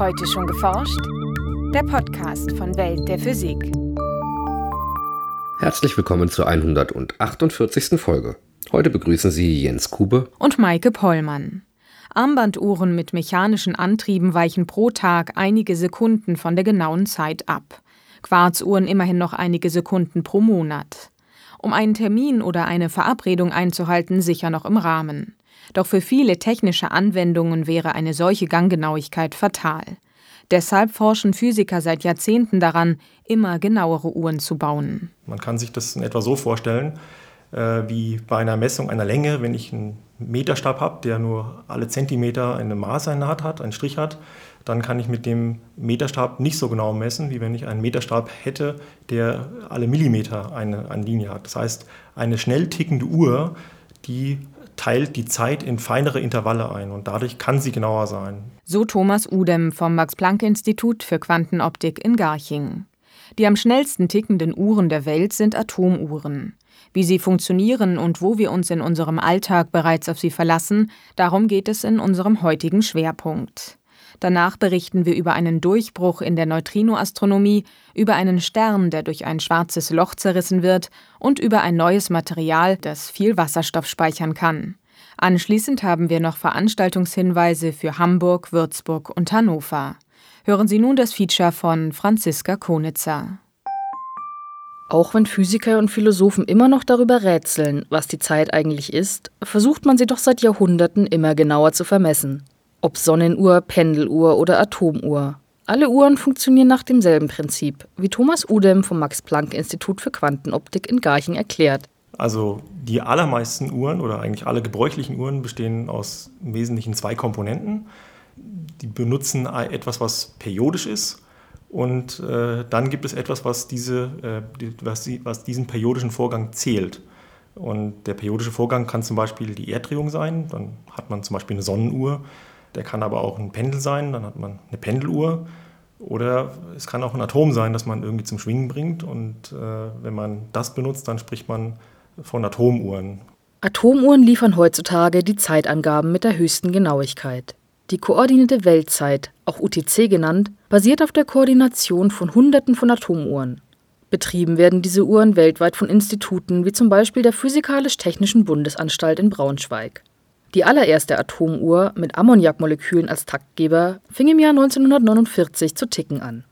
Heute schon geforscht? Der Podcast von Welt der Physik. Herzlich willkommen zur 148. Folge. Heute begrüßen Sie Jens Kube und Maike Pollmann. Armbanduhren mit mechanischen Antrieben weichen pro Tag einige Sekunden von der genauen Zeit ab. Quarzuhren immerhin noch einige Sekunden pro Monat. Um einen Termin oder eine Verabredung einzuhalten, sicher noch im Rahmen. Doch für viele technische Anwendungen wäre eine solche Ganggenauigkeit fatal. Deshalb forschen Physiker seit Jahrzehnten daran, immer genauere Uhren zu bauen. Man kann sich das in etwa so vorstellen, äh, wie bei einer Messung einer Länge, wenn ich einen Meterstab habe, der nur alle Zentimeter eine Maßeinheit hat, einen Strich hat, dann kann ich mit dem Meterstab nicht so genau messen, wie wenn ich einen Meterstab hätte, der alle Millimeter eine, eine Linie hat. Das heißt, eine schnell tickende Uhr, die teilt die Zeit in feinere Intervalle ein und dadurch kann sie genauer sein. So Thomas Udem vom Max-Planck-Institut für Quantenoptik in Garching. Die am schnellsten tickenden Uhren der Welt sind Atomuhren. Wie sie funktionieren und wo wir uns in unserem Alltag bereits auf sie verlassen, darum geht es in unserem heutigen Schwerpunkt. Danach berichten wir über einen Durchbruch in der Neutrinoastronomie, über einen Stern, der durch ein schwarzes Loch zerrissen wird, und über ein neues Material, das viel Wasserstoff speichern kann. Anschließend haben wir noch Veranstaltungshinweise für Hamburg, Würzburg und Hannover. Hören Sie nun das Feature von Franziska Konitzer. Auch wenn Physiker und Philosophen immer noch darüber rätseln, was die Zeit eigentlich ist, versucht man sie doch seit Jahrhunderten immer genauer zu vermessen. Ob Sonnenuhr, Pendeluhr oder Atomuhr. Alle Uhren funktionieren nach demselben Prinzip, wie Thomas Udem vom Max-Planck-Institut für Quantenoptik in Garching erklärt. Also die allermeisten Uhren oder eigentlich alle gebräuchlichen Uhren bestehen aus im Wesentlichen zwei Komponenten. Die benutzen etwas, was periodisch ist und äh, dann gibt es etwas, was, diese, äh, was, die, was diesen periodischen Vorgang zählt. Und der periodische Vorgang kann zum Beispiel die Erdrehung sein, dann hat man zum Beispiel eine Sonnenuhr der kann aber auch ein Pendel sein, dann hat man eine Pendeluhr. Oder es kann auch ein Atom sein, das man irgendwie zum Schwingen bringt. Und äh, wenn man das benutzt, dann spricht man von Atomuhren. Atomuhren liefern heutzutage die Zeitangaben mit der höchsten Genauigkeit. Die koordinierte Weltzeit, auch UTC genannt, basiert auf der Koordination von Hunderten von Atomuhren. Betrieben werden diese Uhren weltweit von Instituten wie zum Beispiel der Physikalisch-Technischen Bundesanstalt in Braunschweig. Die allererste Atomuhr mit Ammoniakmolekülen als Taktgeber fing im Jahr 1949 zu ticken an.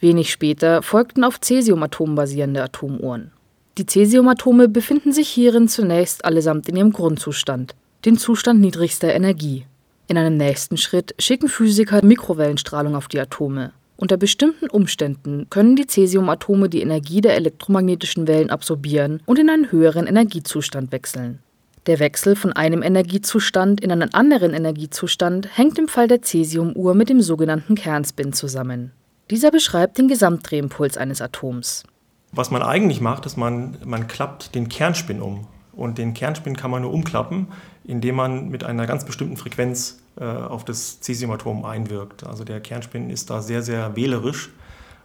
Wenig später folgten auf Cäsiumatomen basierende Atomuhren. Die Cäsiumatome befinden sich hierin zunächst allesamt in ihrem Grundzustand, den Zustand niedrigster Energie. In einem nächsten Schritt schicken Physiker Mikrowellenstrahlung auf die Atome. Unter bestimmten Umständen können die Cäsiumatome die Energie der elektromagnetischen Wellen absorbieren und in einen höheren Energiezustand wechseln. Der Wechsel von einem Energiezustand in einen anderen Energiezustand hängt im Fall der Cäsiumuhr mit dem sogenannten Kernspin zusammen. Dieser beschreibt den Gesamtdrehimpuls eines Atoms. Was man eigentlich macht, ist, man, man klappt den Kernspin um. Und den Kernspin kann man nur umklappen, indem man mit einer ganz bestimmten Frequenz äh, auf das Cäsiumatom einwirkt. Also der Kernspin ist da sehr, sehr wählerisch.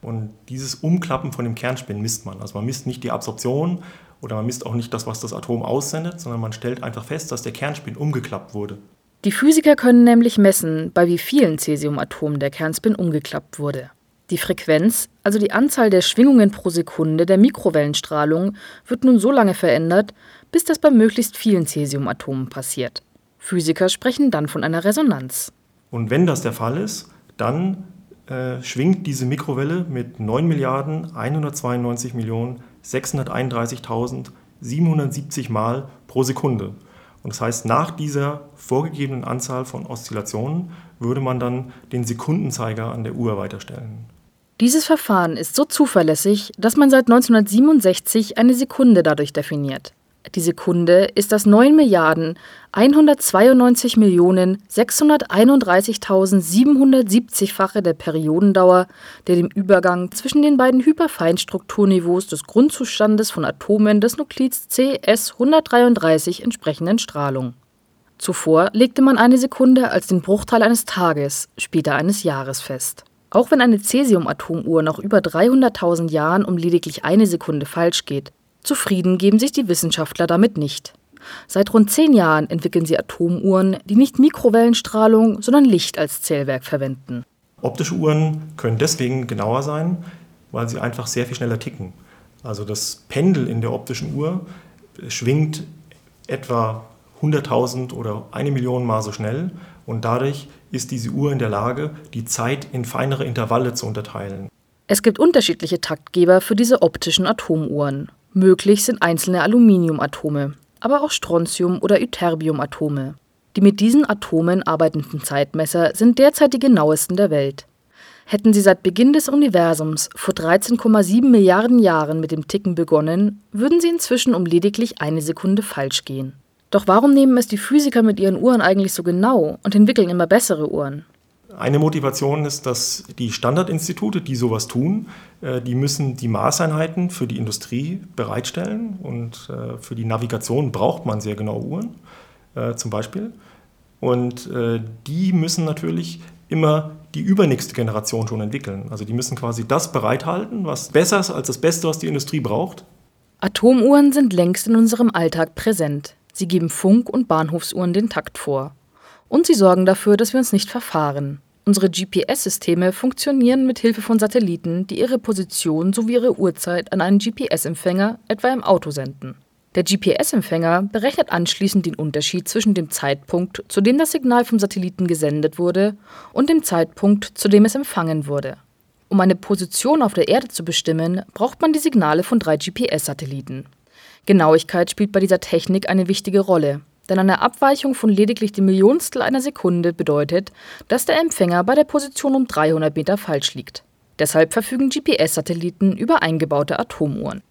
Und dieses Umklappen von dem Kernspin misst man. Also man misst nicht die Absorption, oder man misst auch nicht das, was das Atom aussendet, sondern man stellt einfach fest, dass der Kernspin umgeklappt wurde. Die Physiker können nämlich messen, bei wie vielen Cäsiumatomen der Kernspin umgeklappt wurde. Die Frequenz, also die Anzahl der Schwingungen pro Sekunde der Mikrowellenstrahlung, wird nun so lange verändert, bis das bei möglichst vielen Cäsiumatomen passiert. Physiker sprechen dann von einer resonanz. Und wenn das der Fall ist, dann äh, schwingt diese Mikrowelle mit 9 Milliarden 192 Millionen 631.770 Mal pro Sekunde. Und das heißt, nach dieser vorgegebenen Anzahl von Oszillationen würde man dann den Sekundenzeiger an der Uhr weiterstellen. Dieses Verfahren ist so zuverlässig, dass man seit 1967 eine Sekunde dadurch definiert. Die Sekunde ist das 9 Milliarden 192 Millionen 631.770-fache der Periodendauer, der dem Übergang zwischen den beiden Hyperfeinstrukturniveaus des Grundzustandes von Atomen des Nuklids CS-133 entsprechenden Strahlung. Zuvor legte man eine Sekunde als den Bruchteil eines Tages, später eines Jahres fest. Auch wenn eine Cäsium-Atomuhr nach über 300.000 Jahren um lediglich eine Sekunde falsch geht, Zufrieden geben sich die Wissenschaftler damit nicht. Seit rund zehn Jahren entwickeln sie Atomuhren, die nicht Mikrowellenstrahlung, sondern Licht als Zählwerk verwenden. Optische Uhren können deswegen genauer sein, weil sie einfach sehr viel schneller ticken. Also das Pendel in der optischen Uhr schwingt etwa 100.000 oder eine Million Mal so schnell und dadurch ist diese Uhr in der Lage, die Zeit in feinere Intervalle zu unterteilen. Es gibt unterschiedliche Taktgeber für diese optischen Atomuhren. Möglich sind einzelne Aluminiumatome, aber auch Strontium- oder Ytterbiumatome. Die mit diesen Atomen arbeitenden Zeitmesser sind derzeit die genauesten der Welt. Hätten sie seit Beginn des Universums vor 13,7 Milliarden Jahren mit dem Ticken begonnen, würden sie inzwischen um lediglich eine Sekunde falsch gehen. Doch warum nehmen es die Physiker mit ihren Uhren eigentlich so genau und entwickeln immer bessere Uhren? Eine Motivation ist, dass die Standardinstitute, die sowas tun, äh, die müssen die Maßeinheiten für die Industrie bereitstellen und äh, für die Navigation braucht man sehr genaue Uhren, äh, zum Beispiel. Und die müssen natürlich immer die übernächste Generation schon entwickeln. Also die müssen quasi das bereithalten, was besser ist als das Beste, was die Industrie braucht. Atomuhren sind längst in unserem Alltag präsent. Sie geben Funk- und Bahnhofsuhren den Takt vor. Und sie sorgen dafür, dass wir uns nicht verfahren. Unsere GPS-Systeme funktionieren mit Hilfe von Satelliten, die ihre Position sowie ihre Uhrzeit an einen GPS-Empfänger, etwa im Auto, senden. Der GPS-Empfänger berechnet anschließend den Unterschied zwischen dem Zeitpunkt, zu dem das Signal vom Satelliten gesendet wurde, und dem Zeitpunkt, zu dem es empfangen wurde. Um eine Position auf der Erde zu bestimmen, braucht man die Signale von drei GPS-Satelliten. Genauigkeit spielt bei dieser Technik eine wichtige Rolle, denn eine Abweichung von lediglich dem Millionstel einer Sekunde bedeutet, dass der Empfänger bei der Position um 300 Meter falsch liegt. Deshalb verfügen GPS-Satelliten über eingebaute Atomuhren.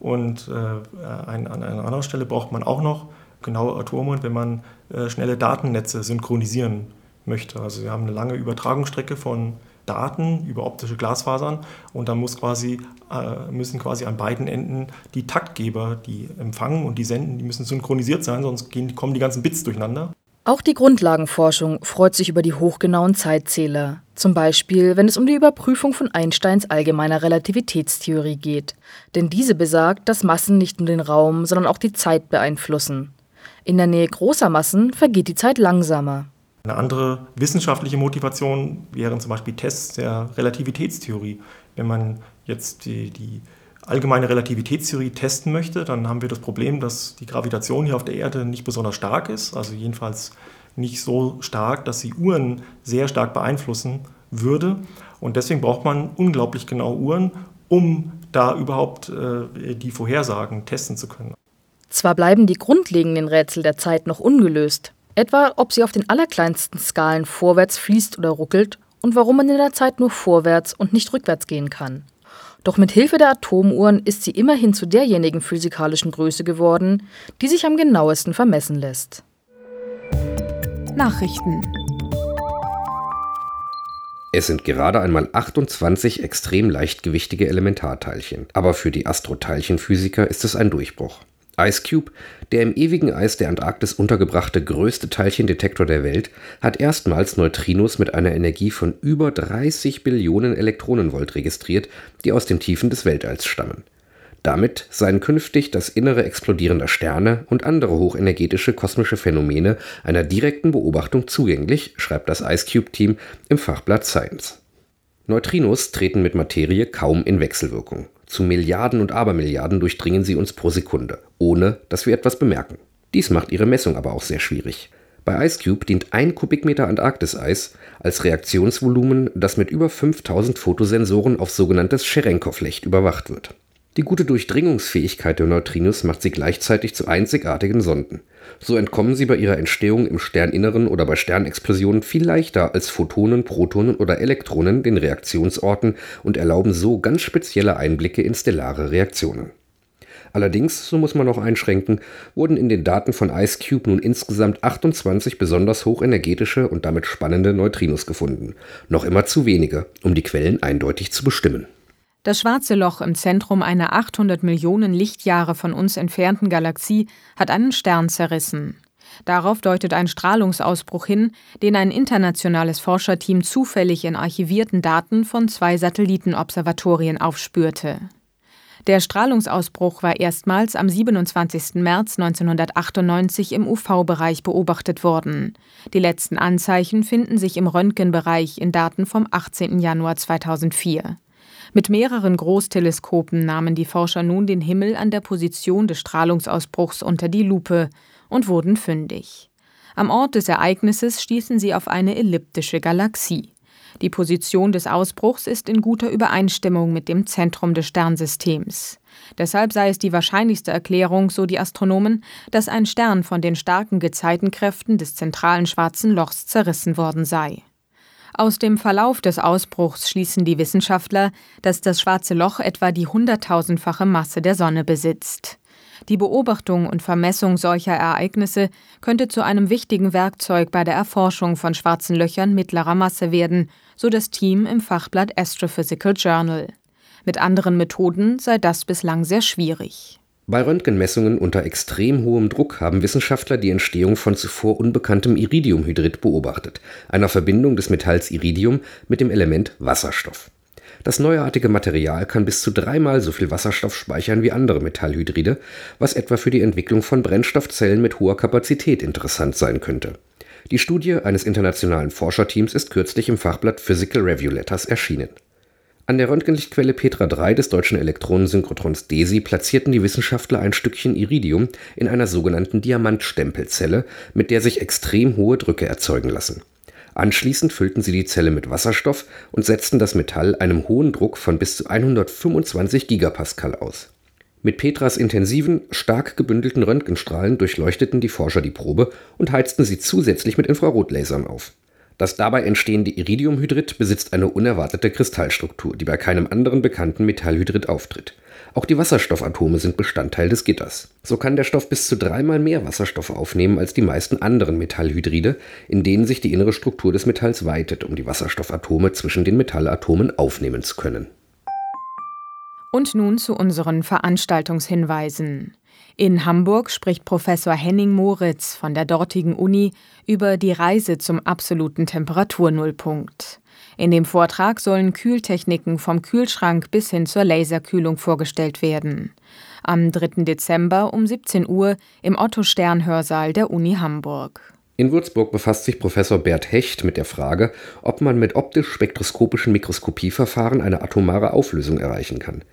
Und äh, an, an einer anderen Stelle braucht man auch noch genaue Atomuhren, wenn man äh, schnelle Datennetze synchronisieren möchte. Also wir haben eine lange Übertragungsstrecke von Daten über optische Glasfasern und dann muss quasi, äh, müssen quasi an beiden Enden die Taktgeber, die empfangen und die senden, die müssen synchronisiert sein, sonst gehen, kommen die ganzen Bits durcheinander. Auch die Grundlagenforschung freut sich über die hochgenauen Zeitzähler. Zum Beispiel, wenn es um die Überprüfung von Einsteins allgemeiner Relativitätstheorie geht. Denn diese besagt, dass Massen nicht nur den Raum, sondern auch die Zeit beeinflussen. In der Nähe großer Massen vergeht die Zeit langsamer. Eine andere wissenschaftliche Motivation wären zum Beispiel Tests der Relativitätstheorie. Wenn man jetzt die, die allgemeine Relativitätstheorie testen möchte, dann haben wir das Problem, dass die Gravitation hier auf der Erde nicht besonders stark ist, also jedenfalls nicht so stark, dass sie Uhren sehr stark beeinflussen würde. Und deswegen braucht man unglaublich genaue Uhren, um da überhaupt äh, die Vorhersagen testen zu können. Zwar bleiben die grundlegenden Rätsel der Zeit noch ungelöst, Etwa, ob sie auf den allerkleinsten Skalen vorwärts fließt oder ruckelt und warum man in der Zeit nur vorwärts und nicht rückwärts gehen kann. Doch mit Hilfe der Atomuhren ist sie immerhin zu derjenigen physikalischen Größe geworden, die sich am genauesten vermessen lässt. Nachrichten es sind gerade einmal 28 extrem leichtgewichtige Elementarteilchen, aber für die Astroteilchenphysiker ist es ein Durchbruch. Ice Cube, der im ewigen Eis der Antarktis untergebrachte größte Teilchendetektor der Welt, hat erstmals Neutrinos mit einer Energie von über 30 Billionen Elektronenvolt registriert, die aus den Tiefen des Weltalls stammen. Damit seien künftig das innere explodierender Sterne und andere hochenergetische kosmische Phänomene einer direkten Beobachtung zugänglich, schreibt das Ice Cube Team im Fachblatt Science. Neutrinos treten mit Materie kaum in Wechselwirkung. Zu Milliarden und Abermilliarden durchdringen sie uns pro Sekunde, ohne dass wir etwas bemerken. Dies macht ihre Messung aber auch sehr schwierig. Bei Ice Cube dient ein Kubikmeter Antarktiseis als Reaktionsvolumen, das mit über 5000 Fotosensoren auf sogenanntes Cherenkov-Licht überwacht wird. Die gute Durchdringungsfähigkeit der Neutrinos macht sie gleichzeitig zu einzigartigen Sonden. So entkommen sie bei ihrer Entstehung im Sterninneren oder bei Sternexplosionen viel leichter als Photonen, Protonen oder Elektronen den Reaktionsorten und erlauben so ganz spezielle Einblicke in stellare Reaktionen. Allerdings, so muss man noch einschränken, wurden in den Daten von IceCube nun insgesamt 28 besonders hochenergetische und damit spannende Neutrinos gefunden. Noch immer zu wenige, um die Quellen eindeutig zu bestimmen. Das schwarze Loch im Zentrum einer 800 Millionen Lichtjahre von uns entfernten Galaxie hat einen Stern zerrissen. Darauf deutet ein Strahlungsausbruch hin, den ein internationales Forscherteam zufällig in archivierten Daten von zwei Satellitenobservatorien aufspürte. Der Strahlungsausbruch war erstmals am 27. März 1998 im UV-Bereich beobachtet worden. Die letzten Anzeichen finden sich im Röntgenbereich in Daten vom 18. Januar 2004. Mit mehreren Großteleskopen nahmen die Forscher nun den Himmel an der Position des Strahlungsausbruchs unter die Lupe und wurden fündig. Am Ort des Ereignisses stießen sie auf eine elliptische Galaxie. Die Position des Ausbruchs ist in guter Übereinstimmung mit dem Zentrum des Sternsystems. Deshalb sei es die wahrscheinlichste Erklärung, so die Astronomen, dass ein Stern von den starken Gezeitenkräften des zentralen Schwarzen Lochs zerrissen worden sei. Aus dem Verlauf des Ausbruchs schließen die Wissenschaftler, dass das Schwarze Loch etwa die hunderttausendfache Masse der Sonne besitzt. Die Beobachtung und Vermessung solcher Ereignisse könnte zu einem wichtigen Werkzeug bei der Erforschung von schwarzen Löchern mittlerer Masse werden, so das Team im Fachblatt Astrophysical Journal. Mit anderen Methoden sei das bislang sehr schwierig. Bei Röntgenmessungen unter extrem hohem Druck haben Wissenschaftler die Entstehung von zuvor unbekanntem Iridiumhydrid beobachtet, einer Verbindung des Metalls Iridium mit dem Element Wasserstoff. Das neuartige Material kann bis zu dreimal so viel Wasserstoff speichern wie andere Metallhydride, was etwa für die Entwicklung von Brennstoffzellen mit hoher Kapazität interessant sein könnte. Die Studie eines internationalen Forscherteams ist kürzlich im Fachblatt Physical Review Letters erschienen. An der Röntgenlichtquelle Petra 3 des deutschen Elektronensynchrotrons DESI platzierten die Wissenschaftler ein Stückchen Iridium in einer sogenannten Diamantstempelzelle, mit der sich extrem hohe Drücke erzeugen lassen Anschließend füllten sie die Zelle mit Wasserstoff und setzten das Metall einem hohen Druck von bis zu 125 Gigapascal aus. Mit Petras intensiven, stark gebündelten Röntgenstrahlen durchleuchteten die Forscher die Probe und heizten sie zusätzlich mit Infrarotlasern auf. Das dabei entstehende Iridiumhydrid besitzt eine unerwartete Kristallstruktur, die bei keinem anderen bekannten Metallhydrid auftritt. Auch die Wasserstoffatome sind Bestandteil des Gitters. So kann der Stoff bis zu dreimal mehr Wasserstoff aufnehmen als die meisten anderen Metallhydride, in denen sich die innere Struktur des Metalls weitet, um die Wasserstoffatome zwischen den Metallatomen aufnehmen zu können. Und nun zu unseren Veranstaltungshinweisen. In Hamburg spricht Professor Henning Moritz von der dortigen Uni über die Reise zum absoluten Temperaturnullpunkt. In dem Vortrag sollen Kühltechniken vom Kühlschrank bis hin zur Laserkühlung vorgestellt werden. Am 3. Dezember um 17 Uhr im Otto-Stern-Hörsaal der Uni Hamburg. In Würzburg befasst sich Professor Bert Hecht mit der Frage, ob man mit optisch-spektroskopischen Mikroskopieverfahren eine atomare Auflösung erreichen kann.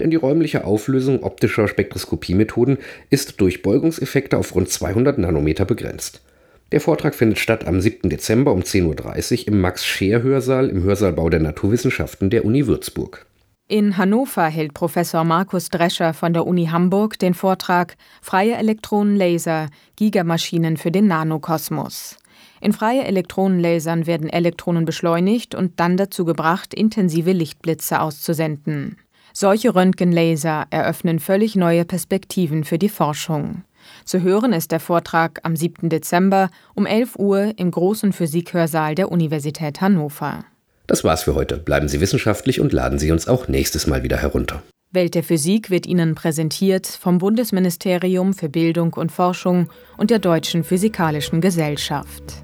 Denn die räumliche Auflösung optischer Spektroskopiemethoden ist durch Beugungseffekte auf rund 200 Nanometer begrenzt. Der Vortrag findet statt am 7. Dezember um 10.30 Uhr im Max-Scheer-Hörsaal im Hörsaalbau der Naturwissenschaften der Uni Würzburg. In Hannover hält Professor Markus Drescher von der Uni Hamburg den Vortrag Freie Elektronenlaser, Gigamaschinen für den Nanokosmos. In freie Elektronenlasern werden Elektronen beschleunigt und dann dazu gebracht, intensive Lichtblitze auszusenden. Solche Röntgenlaser eröffnen völlig neue Perspektiven für die Forschung. Zu hören ist der Vortrag am 7. Dezember um 11 Uhr im großen Physikhörsaal der Universität Hannover. Das war's für heute. Bleiben Sie wissenschaftlich und laden Sie uns auch nächstes Mal wieder herunter. Welt der Physik wird Ihnen präsentiert vom Bundesministerium für Bildung und Forschung und der Deutschen Physikalischen Gesellschaft.